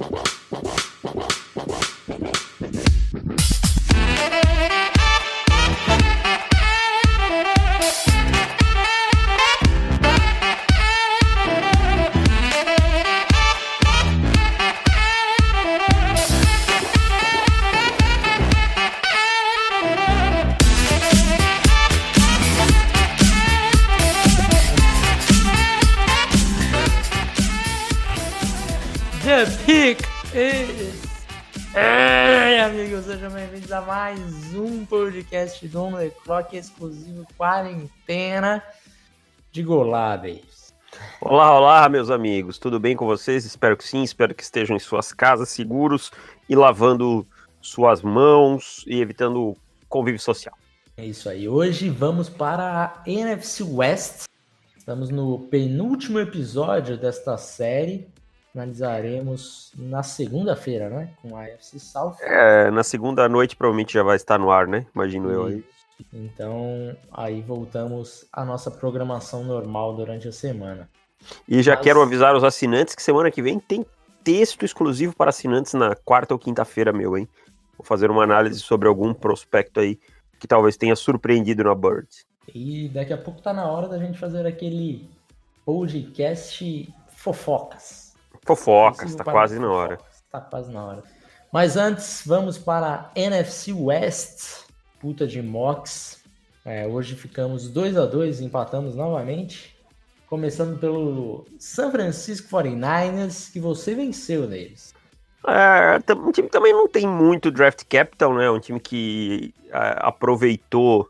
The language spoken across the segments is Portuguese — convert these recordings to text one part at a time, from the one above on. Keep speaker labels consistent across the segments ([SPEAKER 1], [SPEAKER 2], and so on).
[SPEAKER 1] Wow. Mais um podcast do On The Clock exclusivo quarentena de Golades.
[SPEAKER 2] Olá, olá, meus amigos. Tudo bem com vocês? Espero que sim. Espero que estejam em suas casas seguros e lavando suas mãos e evitando convívio social.
[SPEAKER 1] É isso aí. Hoje vamos para a NFC West. Estamos no penúltimo episódio desta série. Analisaremos na segunda-feira, né? Com a AFC South.
[SPEAKER 2] É, na segunda noite provavelmente já vai estar no ar, né? Imagino eu aí.
[SPEAKER 1] Então, aí voltamos à nossa programação normal durante a semana.
[SPEAKER 2] E já
[SPEAKER 1] Mas-
[SPEAKER 2] quero avisar os assinantes que semana que vem tem texto exclusivo para assinantes na quarta ou quinta-feira, meu, hein? Vou fazer uma análise sobre algum prospecto aí que talvez tenha surpreendido na Bird.
[SPEAKER 1] E daqui a pouco tá na hora da gente fazer aquele podcast fofocas.
[SPEAKER 2] Fofocas, tá
[SPEAKER 1] para
[SPEAKER 2] quase na hora.
[SPEAKER 1] fofocas. Tá quase na hora. Mas antes, vamos para a NFC West. Puta de Mox. É, hoje ficamos 2 a 2 empatamos novamente. Começando pelo San Francisco 49ers, que você venceu neles.
[SPEAKER 2] É, o time também não tem muito draft capital, né? Um time que é, aproveitou,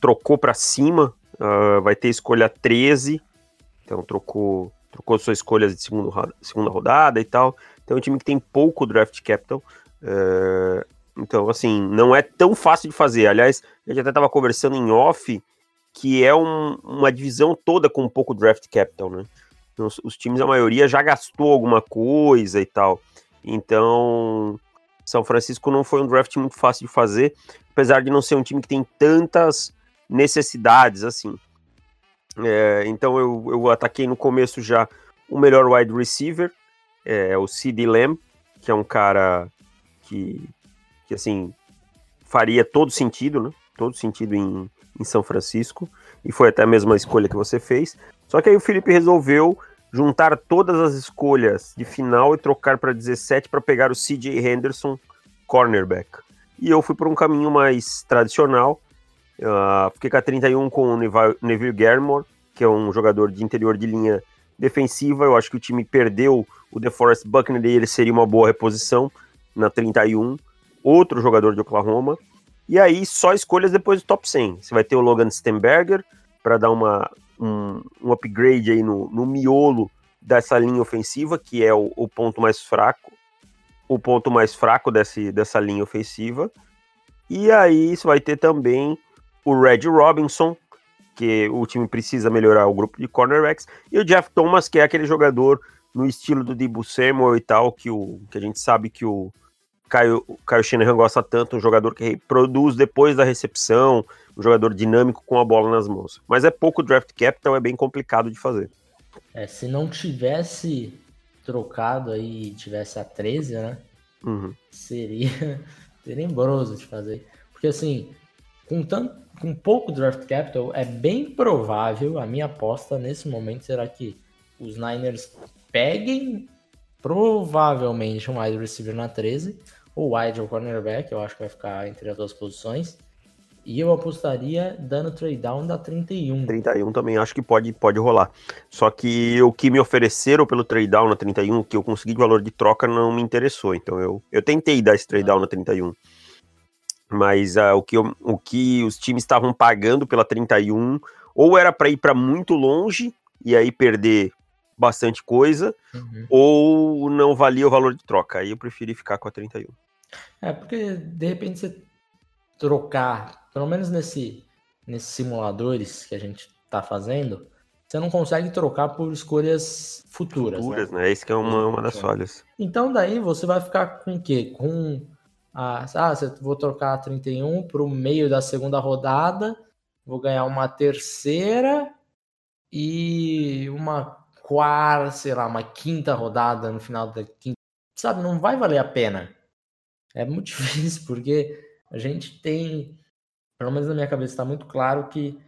[SPEAKER 2] trocou pra cima, ah, vai ter escolha 13, então trocou, trocou suas escolhas de segundo, segunda rodada e tal. Então é um time que tem pouco draft capital. é, então, assim, não é tão fácil de fazer. Aliás, a gente até estava conversando em off que é um- uma divisão toda com pouco draft capital, né? Então, os, os times, a maioria, já gastou alguma coisa e tal. Então, São Francisco não foi um draft muito fácil de fazer, apesar de não ser um time que tem tantas necessidades assim. É, então eu, eu ataquei no começo já o melhor wide receiver, é, o CD Lamb, que é um cara que, que assim faria todo sentido, né? Todo sentido em, em São Francisco, e foi até a mesma escolha que você fez. Só que aí o Felipe resolveu juntar todas as escolhas de final e trocar para 17 para pegar o CJ Henderson, cornerback. E eu fui por um caminho mais tradicional. Ah, fiquei com a 31 com o Neville Garmore, que é um jogador de interior de linha defensiva. Eu acho que o time perdeu o DeForest Buckner e ele seria uma boa reposição na 31. Outro jogador de Oklahoma. E aí, só escolhas depois do top 100. Você vai ter o Logan Stenberger para dar uma, um, um upgrade aí no, no miolo dessa linha ofensiva, que é o, o ponto mais fraco, o ponto mais fraco desse, dessa linha ofensiva. E aí você vai ter também o Red Robinson, que o time precisa melhorar o grupo de cornerbacks, e o Jeff Thomas, que é aquele jogador no estilo do Debo Samuel e tal, que, o, que a gente sabe que o Caio, o Caio Shanahan gosta tanto, um jogador que produz depois da recepção, um jogador dinâmico com a bola nas mãos. Mas é pouco draft capital, é bem complicado de fazer.
[SPEAKER 1] É, se não tivesse trocado aí, tivesse a 13, né?
[SPEAKER 2] Uhum.
[SPEAKER 1] Seria tenebroso de fazer. Porque assim, com, tanto, com pouco draft capital, é bem provável, a minha aposta nesse momento será que os Niners peguem provavelmente um wide receiver na 13, ou wide ou cornerback, eu acho que vai ficar entre as duas posições. E eu apostaria dando trade down da 31.
[SPEAKER 2] 31 também acho que pode, pode rolar. Só que o que me ofereceram pelo trade down na 31, que eu consegui de valor de troca, não me interessou. Então eu, eu tentei dar esse trade down na 31. Mas ah, o, que eu- o que os times estavam pagando pela 31, ou era para ir para muito longe e aí perder bastante coisa,
[SPEAKER 1] Uhum.
[SPEAKER 2] ou não valia o valor de troca. Aí eu preferi ficar com a 31.
[SPEAKER 1] É, porque de repente você trocar, pelo menos nesse, nesses simuladores que a gente tá fazendo, você não consegue trocar por escolhas futuras.
[SPEAKER 2] Futuras,
[SPEAKER 1] né?
[SPEAKER 2] né? Esse que é uma, uma das
[SPEAKER 1] Sim.
[SPEAKER 2] falhas.
[SPEAKER 1] Então daí você vai ficar com o quê? Com ah, você- vou trocar a 31 para o meio da segunda rodada, vou ganhar uma terceira e uma quarta, sei lá, uma quinta rodada no final da quinta sabe, não vai valer a pena. É muito difícil, porque a gente tem, pelo menos na minha cabeça, está muito claro que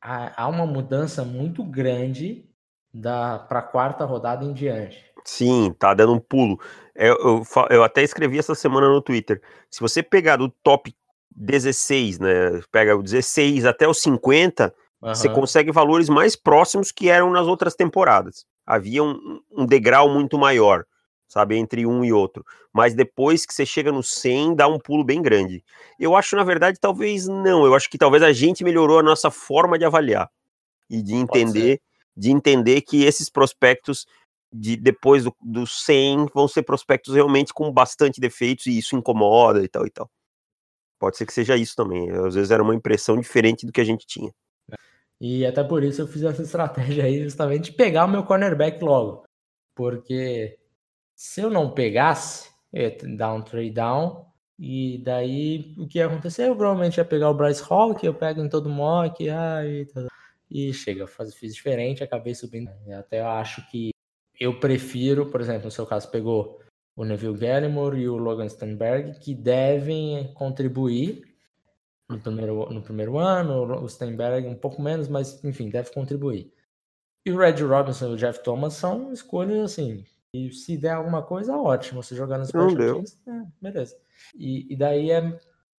[SPEAKER 1] há, há uma mudança muito grande da para a quarta rodada em diante.
[SPEAKER 2] Sim, tá dando um pulo. Eu, eu, eu, até escrevi essa semana no Twitter. Se você pegar do top 16, né? Pega o 16 até o 50, uhum. você consegue valores mais próximos que eram nas outras temporadas. Havia um, um degrau muito maior, sabe, entre um e outro. Mas depois que você chega no 100, dá um pulo bem grande. Eu acho, na verdade, talvez não. Eu acho que talvez a gente melhorou a nossa forma de avaliar e de entender, de entender que esses prospectos de depois do, do 100 vão ser prospectos realmente com bastante defeitos e isso incomoda e tal e tal. Pode ser que seja isso também. Às vezes era uma impressão diferente do que a gente tinha.
[SPEAKER 1] E até por isso eu fiz essa estratégia aí, justamente de pegar o meu cornerback logo. Porque se eu não pegasse, eu ia dar um trade down. E daí o que ia acontecer? Eu provavelmente ia pegar o Bryce Hall, que eu pego em todo mock. E, e chega, eu fiz diferente, acabei subindo. Até eu acho que eu prefiro, por exemplo, no seu caso, pegou o Neville Gallimore e o Logan Stenberg, que devem contribuir no primeiro, no primeiro ano, o Stenberg um pouco menos, mas enfim, deve contribuir. E o Red Robinson e o Jeff Thomas são escolhas assim. E se der alguma coisa, ótimo. Você jogar nos
[SPEAKER 2] Special Teams,
[SPEAKER 1] é, beleza. E, e daí é,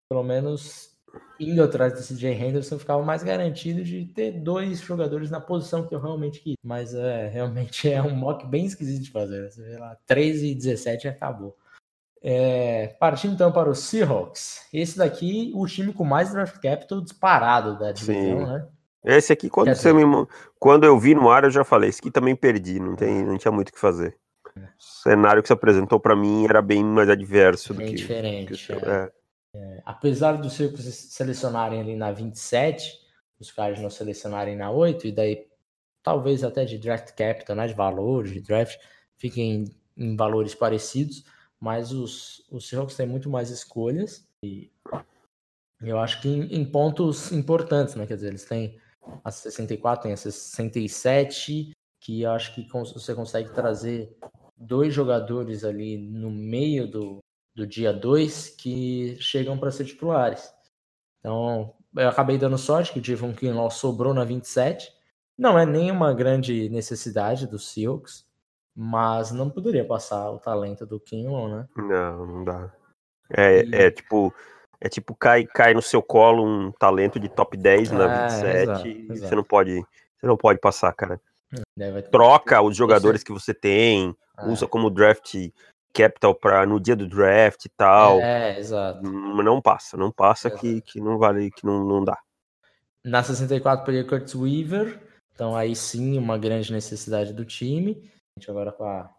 [SPEAKER 1] pelo menos, indo atrás desse Jay Henderson, ficava mais garantido de ter dois jogadores na posição que eu realmente queria. Mas é, realmente é um mock bem esquisito de fazer. Você vê lá, 13 e 17 e acabou. É, partindo então para os Seahawks. Esse daqui, o time com mais draft capital disparado da divisão, Sim. né?
[SPEAKER 2] Esse aqui, quando, você me, quando eu vi no ar, eu já falei, esse aqui também perdi, não, tem, não tinha muito o que fazer. É. O cenário que se apresentou para mim era bem mais adverso bem do que.
[SPEAKER 1] diferente. Que, é. É. É, apesar dos Seahawks selecionarem ali na 27, os caras não selecionarem na 8, e daí talvez até de draft capital, né, de valores, de draft, fiquem em valores parecidos, mas os, os Seahawks têm muito mais escolhas e eu acho que em, em pontos importantes, né, quer dizer, eles têm a 64, tem a 67, que eu acho que você consegue trazer dois jogadores ali no meio do, do dia 2 que chegam para ser titulares. Então, eu acabei dando sorte que o Javon Kinlaw sobrou na 27. Não é nenhuma grande necessidade do Seahawks, mas não poderia passar o talento do Kinlaw, né?
[SPEAKER 2] Não, não dá. É, e... é tipo, é tipo cai, cai no seu colo um talento de top 10 na é, 27 exato, e exato. você não pode, você não pode passar, cara. Troca os jogadores que você tem, é. usa como draft capital para no dia do draft e tal.
[SPEAKER 1] É, exato.
[SPEAKER 2] Não passa, não passa que, que não vale, que não, não dá.
[SPEAKER 1] Na 64 peguei Curtis Weaver, então aí sim uma grande necessidade do time. A gente agora com a...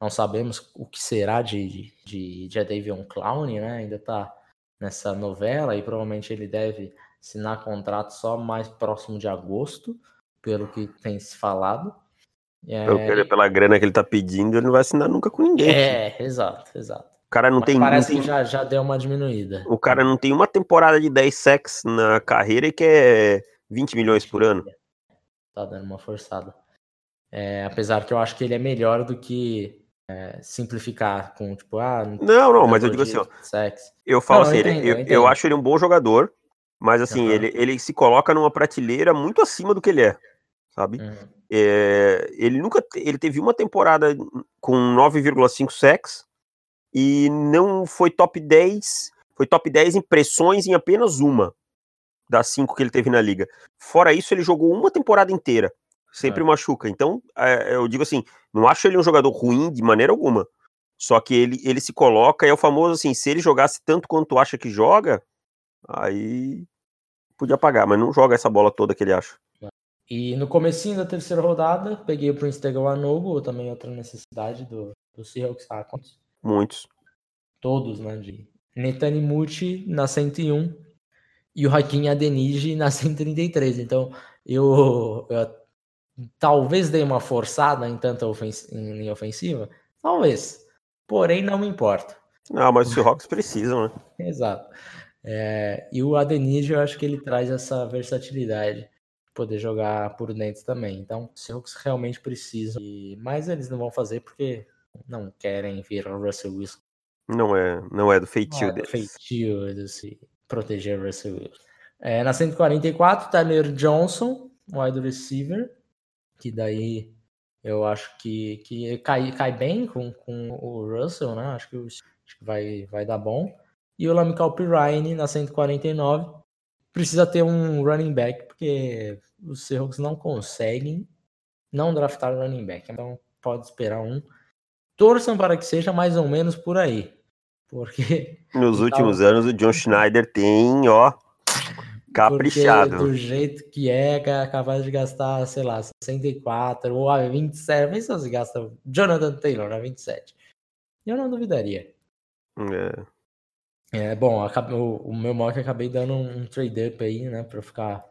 [SPEAKER 1] não sabemos o que será de, de, de Davion Clown, né? Ainda tá nessa novela e provavelmente ele deve assinar contrato só mais próximo de agosto, pelo que tem se falado.
[SPEAKER 2] É... Pela grana que ele tá pedindo, ele não vai assinar nunca com ninguém.
[SPEAKER 1] É, exato, exato.
[SPEAKER 2] O cara não Mas tem.
[SPEAKER 1] Parece
[SPEAKER 2] não
[SPEAKER 1] tem... que já, já deu uma diminuída.
[SPEAKER 2] O cara não tem uma temporada de 10 sacks na carreira e quer 20 milhões por ano.
[SPEAKER 1] Tá dando uma forçada. É, apesar que eu acho que ele é melhor do que é, simplificar com, tipo, ah.
[SPEAKER 2] Não, não, mas eu digo assim, ó. Eu falo não, assim, eu, entendo, ele, eu, eu, acho ele um bom jogador, mas assim, uhum. ele, ele se coloca numa prateleira muito acima do que ele é, sabe? Uhum. É, ele nunca ele teve uma temporada com 9,5 sacks e não foi top 10, foi top 10 impressões em apenas uma das cinco que ele teve na liga. Fora isso, ele jogou uma temporada inteira, sempre é. machuca. Então, é, eu digo assim, não acho ele um jogador ruim de maneira alguma. Só que ele, ele se coloca, é o famoso assim, se ele jogasse tanto quanto acha que joga, aí podia pagar, mas não joga essa bola toda que ele acha.
[SPEAKER 1] E no comecinho da terceira rodada, peguei o Prince Tegoanogo, também outra necessidade do, do Seahawks. Ah, quantos?
[SPEAKER 2] Muitos.
[SPEAKER 1] Todos, né? De Netanimuti na 101 e o Hakim Adeniji na 133. Então, eu, eu talvez dei uma forçada em tanta ofens em linha ofensiva. Talvez. Porém, não me importa.
[SPEAKER 2] Não, mas os Seahawks precisam, né?
[SPEAKER 1] Exato. É, e o Adeniji, eu acho que ele traz essa versatilidade poder jogar por dentro também. Então, os Seahawks realmente precisam, e... mas eles não vão fazer porque não querem ver o Russell Wilson.
[SPEAKER 2] Não é, não é do feitio
[SPEAKER 1] não é
[SPEAKER 2] deles.
[SPEAKER 1] feitio de se proteger o Russell Wilson. É, na 144, Tyler Johnson, wide receiver, que daí eu acho que, que cai, cai bem com, com o Russell, né? Acho que, acho que vai, vai dar bom. E o Lamical Pirine na 149 precisa ter um running back, porque os Seahawks não conseguem não draftar running back. Então pode esperar um. Torçam para que seja mais ou menos por aí. Porque.
[SPEAKER 2] Nos últimos anos o John Schneider tem, ó. Caprichado.
[SPEAKER 1] Porque do jeito que é, é capaz de gastar, sei lá, 64 ou a 27. Vê se você gasta Jonathan Taylor a 27. Eu não duvidaria.
[SPEAKER 2] É.
[SPEAKER 1] É, bom, o, o meu mock acabei dando um, um trade-up aí, né, pra ficar,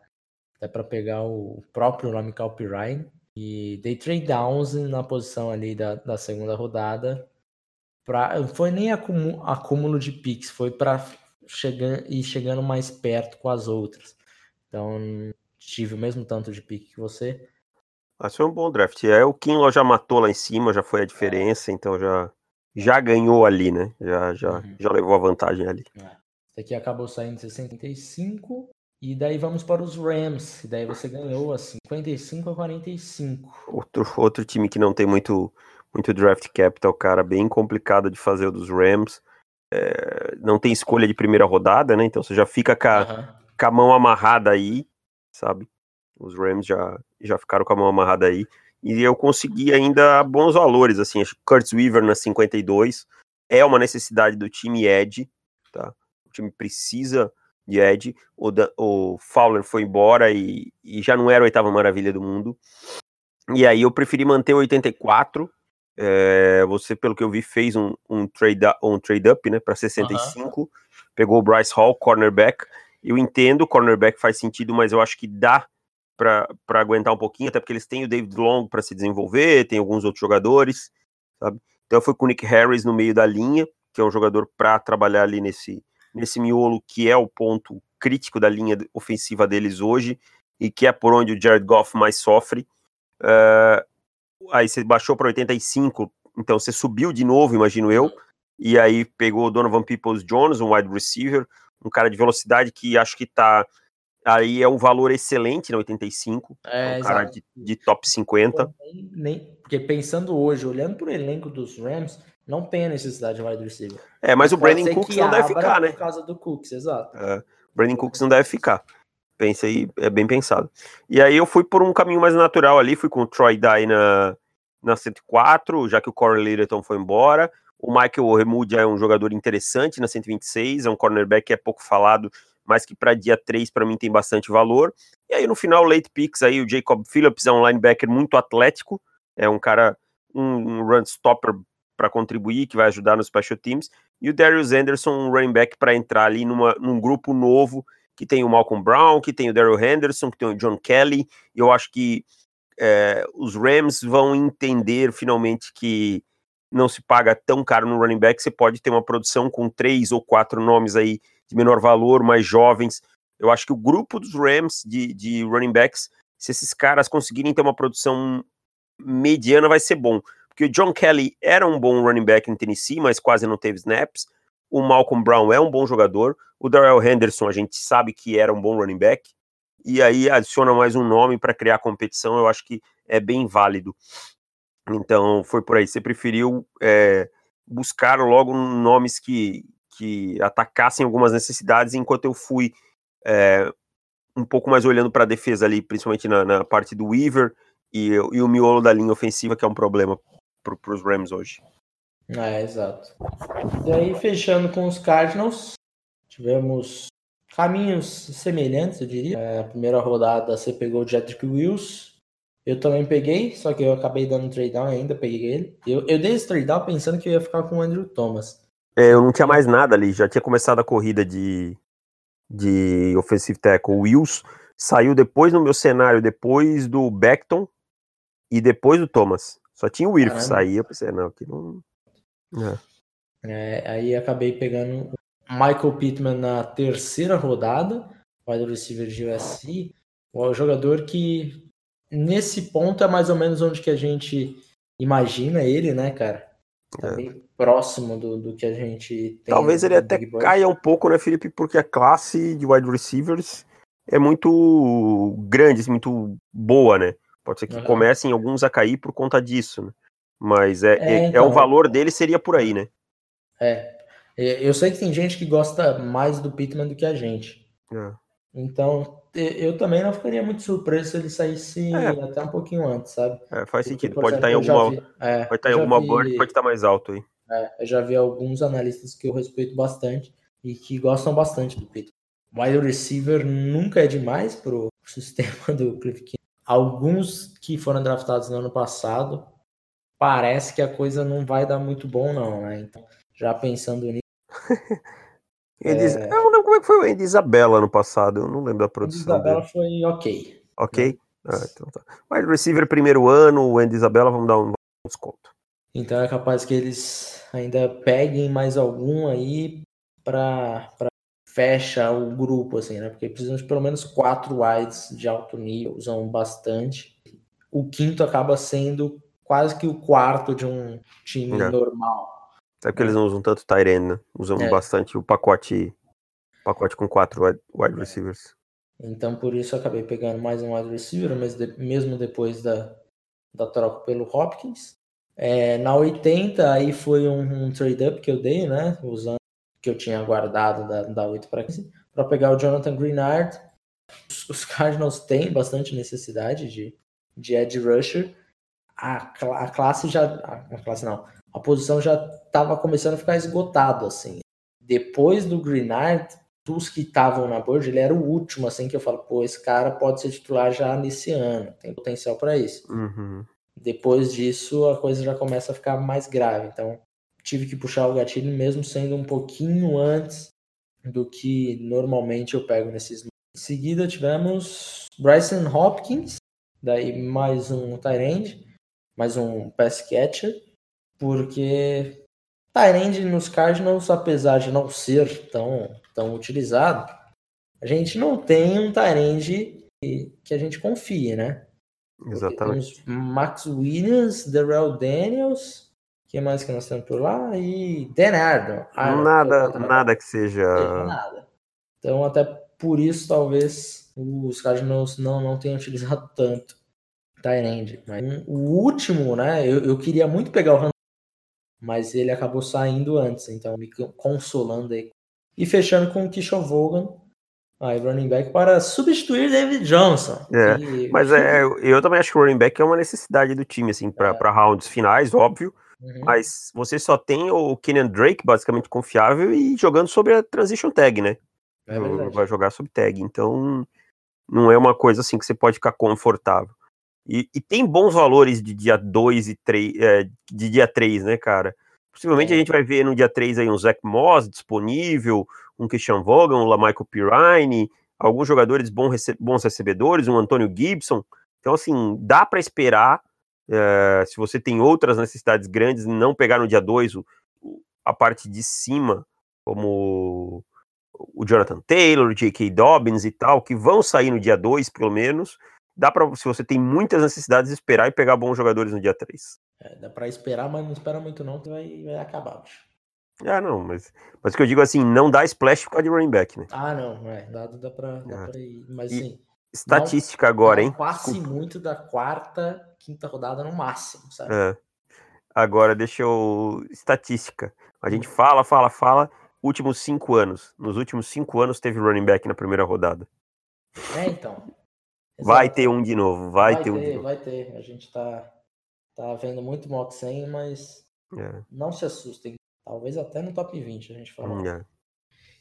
[SPEAKER 1] até pra pegar o próprio Lamical Pirine, e dei trade downs na posição ali da, da segunda rodada, pra, foi nem acúmulo, acúmulo de picks, foi para chegar, ir chegando mais perto com as outras, então tive o mesmo tanto de pick que você.
[SPEAKER 2] Mas foi um bom draft, é, o Kinlaw já matou lá em cima, já foi a diferença, é. então já já ganhou ali, né? Já, já, uhum. já levou a vantagem ali. É.
[SPEAKER 1] Esse aqui acabou saindo 65. E daí vamos para os Rams. E daí você ganhou a 55 a 45.
[SPEAKER 2] Outro, outro time que não tem muito, muito draft capital, cara, bem complicado de fazer o dos Rams. É, não tem escolha de primeira rodada, né? Então você já fica com a, uhum. com a mão amarrada aí, sabe? Os Rams já, já ficaram com a mão amarrada aí e eu consegui ainda bons valores, assim, acho que Kurtz Weaver na 52 é uma necessidade do time Ed, tá? O time precisa de Ed, o, da, o Fowler foi embora e, e, já não era a oitava maravilha do mundo, e aí eu preferi manter o 84, é, você, pelo que eu vi, fez um, um trade um trade up, né, para 65, uhum. pegou o Bryce Hall, cornerback, eu entendo, cornerback faz sentido, mas eu acho que dá para aguentar um pouquinho, até porque eles têm o David Long para se desenvolver, tem alguns outros jogadores, sabe? Então fui com o Nick Harris no meio da linha, que é um jogador para trabalhar ali nesse, nesse miolo que é o ponto crítico da linha ofensiva deles hoje e que é por onde o Jared Goff mais sofre. Uh, aí você baixou para 85, então você subiu de novo, imagino eu, e aí pegou o Donovan Peoples Jones, um wide receiver, um cara de velocidade que acho que está Aí é um valor excelente na 85. É, é um cara de, de, top 50.
[SPEAKER 1] Nem, nem, porque pensando hoje, olhando para o elenco dos Rams, não tem a necessidade de wide receiver.
[SPEAKER 2] É, mas o Brandon Cooks não deve ficar, né?
[SPEAKER 1] Por causa do Cooks, exato.
[SPEAKER 2] É, o Brandon Cooks não deve ficar. Pensa aí, é bem pensado. E aí eu fui por um caminho mais natural ali, fui com o Troy Dye na, na 104, já que o Corey Littleton foi embora. O Michael Remudia é um jogador interessante na 126, é um cornerback que é pouco falado, mas que para dia 3 para mim tem bastante valor. E aí no final, late picks, aí o Jacob Phillips é um linebacker muito atlético, é um cara, um, um run stopper para contribuir, que vai ajudar nos special teams, e o Darius Anderson, um running back para entrar ali numa, num grupo novo, que tem o Malcolm Brown, que tem o Daryl Henderson, que tem o John Kelly, e eu acho que é, os Rams vão entender finalmente que não se paga tão caro no running back, você pode ter uma produção com três ou quatro nomes aí de menor valor, mais jovens. Eu acho que o grupo dos Rams de, de running backs, se esses caras conseguirem ter uma produção mediana, vai ser bom. Porque o John Kelly era um bom running back em Tennessee, mas quase não teve snaps. O Malcolm Brown é um bom jogador. O Darrell Henderson, a gente sabe que era um bom running back. E aí adiciona mais um nome para criar competição, eu acho que é bem válido. Então foi por aí. Você preferiu é, buscar logo nomes que, que atacassem algumas necessidades, enquanto eu fui é, um pouco mais olhando para a defesa ali, principalmente na, na, parte do Weaver e, e, o miolo da linha ofensiva, que é um problema para os Rams hoje.
[SPEAKER 1] É, exato. E aí, fechando com os Cardinals, tivemos caminhos semelhantes, eu diria. É, a primeira rodada você pegou o Jedrick Wills. Eu também peguei, só que eu acabei dando trade down ainda, peguei ele. Eu, eu dei esse trade down pensando que eu ia ficar com o Andrew Thomas.
[SPEAKER 2] É, eu não tinha mais nada ali, já tinha começado a corrida de, de offensive tackle. O Wills saiu depois no meu cenário, depois do Beckton e depois do Thomas. Só tinha o Wirf sair, eu pensei, não, aqui não...
[SPEAKER 1] É. É, aí acabei pegando Michael Pittman na terceira rodada, wide receiver de USC, o jogador que nesse ponto é mais ou menos onde que a gente imagina ele, né, cara? Tá é. bem próximo do, do que a gente
[SPEAKER 2] tem. Talvez ele até caia um pouco, né, Felipe? Porque a classe de wide receivers é muito grande, muito boa, né? Pode ser que uhum. comecem alguns a cair por conta disso, né? Mas é, é, é, então, é o valor dele seria por aí, né?
[SPEAKER 1] É. Eu sei que tem gente que gosta mais do Pittman do que a gente. É. Então, eu também não ficaria muito surpreso se ele saísse é. até um pouquinho antes, sabe?
[SPEAKER 2] É, faz Porque, sentido. Pode estar em alguma, vi, é, pode estar em alguma vi, board, pode estar mais alto aí.
[SPEAKER 1] É, eu já vi alguns analistas que eu respeito bastante e que gostam bastante do Pittman. Wide receiver nunca é demais pro sistema do Cliff King. Alguns que foram draftados no ano passado, parece que a coisa não vai dar muito bom, não, né? Então, já pensando nisso.
[SPEAKER 2] Eles... É... Eu não lembro como é que foi o Andy Isabella no passado, eu não lembro da produção.
[SPEAKER 1] Andy Isabella dele. foi ok.
[SPEAKER 2] Ok? Ah, então tá. Wide receiver primeiro ano, o Andy Isabella, vamos dar um desconto.
[SPEAKER 1] Então é capaz que eles ainda peguem mais algum aí para fecha o grupo, assim, né? Porque precisam de pelo menos quatro wides de alto nível, usam bastante. O quinto acaba sendo quase que o quarto de um time é. normal.
[SPEAKER 2] É porque eles não usam tanto Tyrene, né? Usam é. bastante o pacote pacote com quatro wide, receivers.
[SPEAKER 1] Então por isso eu acabei pegando mais um wide receiver, mas de, mesmo depois da, da troca pelo Hopkins. É, na 80 aí foi um, um trade-up que eu dei, né? Usando que eu tinha guardado da, da 8 para 15, para pegar o Jonathan Greenard. Os, os Cardinals têm bastante necessidade de, de edge rusher. A, a classe já. A classe não a posição já estava começando a ficar esgotado, assim. Depois do Greenard, dos que estavam na board, ele era o último, assim, que eu falo, pô, esse cara pode ser titular já nesse ano, tem potencial para isso.
[SPEAKER 2] Uhum.
[SPEAKER 1] Depois disso, a coisa já começa a ficar mais grave. Então, tive que puxar o gatilho, mesmo sendo um pouquinho antes do que normalmente eu pego nesses. Em seguida, tivemos Bryson Hopkins, daí mais um Tyrande, mais um pass catcher porque Tyrande nos Cardinals, apesar de não ser tão, tão utilizado, a gente não tem um Tyrande que, que a gente confie, né?
[SPEAKER 2] Exatamente.
[SPEAKER 1] Max Williams, Darrell Daniels, que mais que nós temos por lá? E Dan Arnold.
[SPEAKER 2] nada, que nada que seja...
[SPEAKER 1] Nada. Então, até por isso, talvez os Cardinals não, não tenham utilizado tanto Tyrande. Mas o último, né? Eu, eu queria muito pegar o mas ele acabou saindo antes, então me consolando aí. E fechando com o Kishon Vogan, aí running back para substituir David Johnson.
[SPEAKER 2] É. Mas é, eu também acho que o running back é uma necessidade do time, assim, para é. rounds finais, óbvio. Uhum. Mas você só tem o Kenyan Drake, basicamente confiável, e jogando sobre a transition tag, né?
[SPEAKER 1] É
[SPEAKER 2] Vai jogar sobre tag. Então, não é uma coisa assim que você pode ficar confortável. E, e tem bons valores de dia 2 e 3, é, de dia 3, né, cara? Possivelmente é. a gente vai ver no dia 3 aí um Zach Moss disponível, um Christian Vogan, um Lamichael Pirine, alguns jogadores bons, rece bons recebedores, um Antônio Gibson. Então, assim, dá para esperar, é, se você tem outras necessidades grandes, não pegar no dia 2 a parte de cima, como o Jonathan Taylor, o J.K. Dobbins e tal, que vão sair no dia 2, pelo menos, dá para, se você tem muitas necessidades, esperar e pegar bons jogadores no dia 3.
[SPEAKER 1] É, dá para esperar, mas não espera muito não, que vai, vai acabar.
[SPEAKER 2] Ah, não, mas, mas o que eu digo assim, não dá splash por causa de running back, né?
[SPEAKER 1] Ah, não, é, dado dá pra, dá é. pra ir, mas e assim...
[SPEAKER 2] Estatística não, agora, hein?
[SPEAKER 1] Passe muito da quarta, quinta rodada no máximo, sabe?
[SPEAKER 2] É. Agora, deixa eu... Estatística. A gente fala, fala, fala, últimos cinco anos. Nos últimos cinco anos teve running back na primeira rodada.
[SPEAKER 1] É, então.
[SPEAKER 2] Vai ter um de novo, vai, vai ter, ter, um de novo.
[SPEAKER 1] Vai ter, a gente tá, tá vendo muito 100, mas é. não se assustem. Talvez até no top 20 a gente fala. É.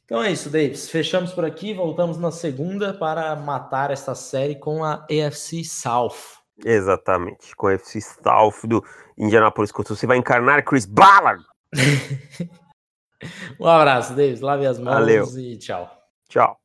[SPEAKER 1] Então é isso, Davis. Fechamos por aqui, voltamos na segunda para matar esta série com a EFC South.
[SPEAKER 2] Exatamente, com a EFC South do Indianapolis Colts. Você vai encarnar Chris Ballard.
[SPEAKER 1] um abraço, Davis. Lave as mãos
[SPEAKER 2] Valeu.
[SPEAKER 1] e tchau.
[SPEAKER 2] Tchau.